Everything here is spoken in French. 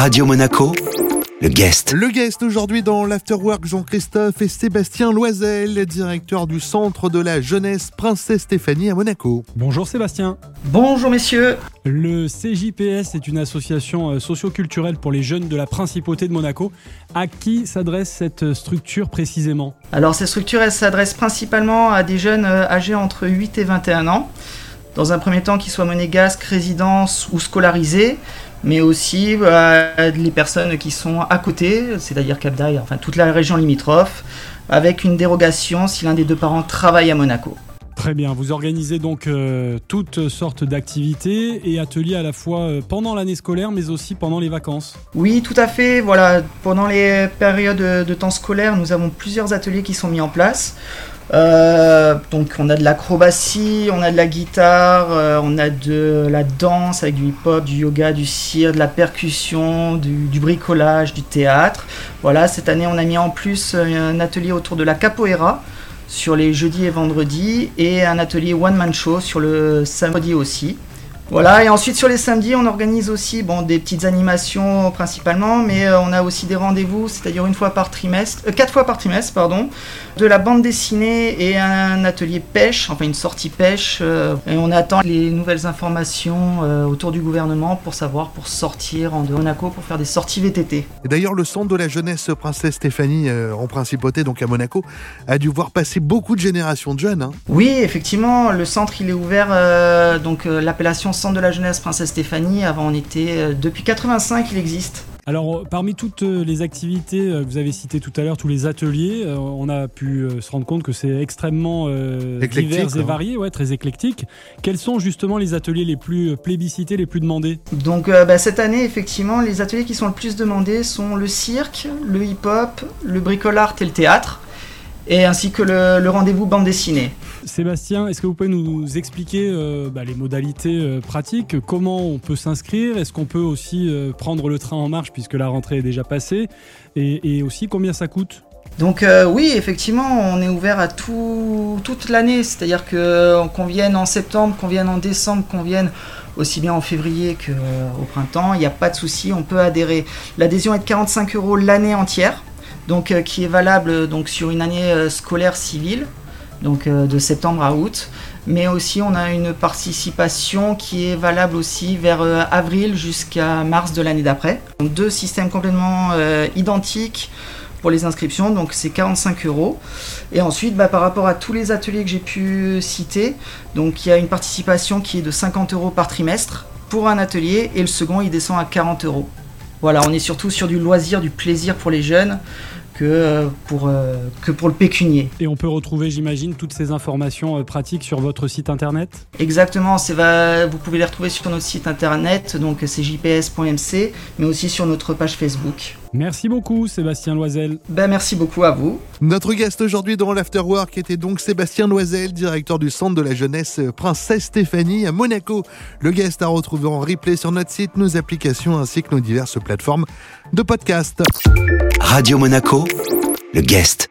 Radio Monaco, le guest. Le guest aujourd'hui dans l'Afterwork, Jean-Christophe et Sébastien Loisel, directeur du Centre de la Jeunesse Princesse Stéphanie à Monaco. Bonjour Sébastien. Bonjour messieurs. Le CJPS est une association euh, socioculturelle pour les jeunes de la Principauté de Monaco. À qui s'adresse cette structure précisément? Alors cette structure elle s'adresse principalement à des jeunes euh, âgés entre 8 et 21 ans. Dans un premier temps qu'ils soient monégasques, résidence ou scolarisés, mais aussi euh, les personnes qui sont à côté, c'est-à-dire Cap d'Aille, enfin toute la région limitrophe, avec une dérogation si l'un des deux parents travaille à Monaco. Très bien, vous organisez donc euh, toutes sortes d'activités et ateliers à la fois euh, pendant l'année scolaire mais aussi pendant les vacances. Oui, tout à fait. Voilà, pendant les périodes de temps scolaire, nous avons plusieurs ateliers qui sont mis en place. Euh, donc on a de l'acrobatie, on a de la guitare, euh, on a de la danse avec du hip-hop, du yoga, du cire, de la percussion, du, bricolage, du théâtre. Voilà, cette année on a mis en plus un atelier autour de la capoeira sur les jeudis et vendredis et un atelier one-man show sur le samedi aussi. Voilà, et ensuite sur les samedis, on organise aussi bon, des petites animations principalement, mais euh, on a aussi des rendez-vous, c'est-à-dire une fois par trimestre, euh, quatre fois par trimestre, pardon, de la bande dessinée et un atelier pêche, enfin une sortie pêche. Euh, et on attend les nouvelles informations autour du gouvernement pour savoir, pour sortir en de Monaco, pour faire des sorties VTT. D'ailleurs, le centre de la jeunesse Princesse Stéphanie en principauté, donc à Monaco, a dû voir passer beaucoup de générations de jeunes. Hein. Oui, effectivement, le centre il est ouvert, donc l'appellation Centre de la jeunesse Princesse Stéphanie. Avant, on était euh, depuis 85, il existe. Alors, euh, parmi toutes euh, les activités que vous avez citées tout à l'heure, tous les ateliers, on a pu se rendre compte que c'est extrêmement divers et varié, ouais, très éclectique. Quels sont justement les ateliers les plus plébiscités, les plus demandés? Donc, bah, cette année, effectivement, les ateliers qui sont le plus demandés sont le cirque, le hip-hop, le bricolart et le théâtre, et ainsi que le rendez-vous bande dessinée. Sébastien, est-ce que vous pouvez nous expliquer euh, bah, les modalités euh, pratiques Comment on peut s'inscrire? Est-ce qu'on peut aussi euh, prendre le train en marche puisque la rentrée est déjà passée? Et, aussi combien ça coûte? Donc oui, effectivement, on est ouvert à tout, toute l'année, c'est-à-dire que qu'on vienne en septembre, qu'on vienne en décembre, qu'on vienne aussi bien en février qu'au printemps, il n'y a pas de souci, on peut adhérer. L'adhésion est de 45 euros l'année entière, donc qui est valable donc sur une année scolaire civile donc euh, de septembre à août. Mais aussi, on a une participation qui est valable aussi vers euh, avril jusqu'à mars de l'année d'après. Deux systèmes complètement euh, identiques pour les inscriptions, donc c'est 45 euros. Et ensuite, bah, par rapport à tous les ateliers que j'ai pu citer, donc il y a une participation qui est de 50 euros par trimestre pour un atelier et le second il descend à 40 euros. Voilà, on est surtout sur du loisir, du plaisir pour les jeunes que euh, pour, euh, que pour le pécunier. Et on peut retrouver, j'imagine, toutes ces informations euh, pratiques sur votre site internet? Exactement, va, vous pouvez les retrouver sur notre site internet, donc c'est jps.mc, mais aussi sur notre page Facebook. Merci beaucoup Sébastien Loisel. Ben, merci beaucoup à vous. Notre guest aujourd'hui dans l'Afterwork était donc Sébastien Loisel, directeur du Centre de la Jeunesse Princesse Stéphanie à Monaco. Le guest a retrouvé en replay sur notre site, nos applications ainsi que nos diverses plateformes de podcast. Radio Monaco, le guest.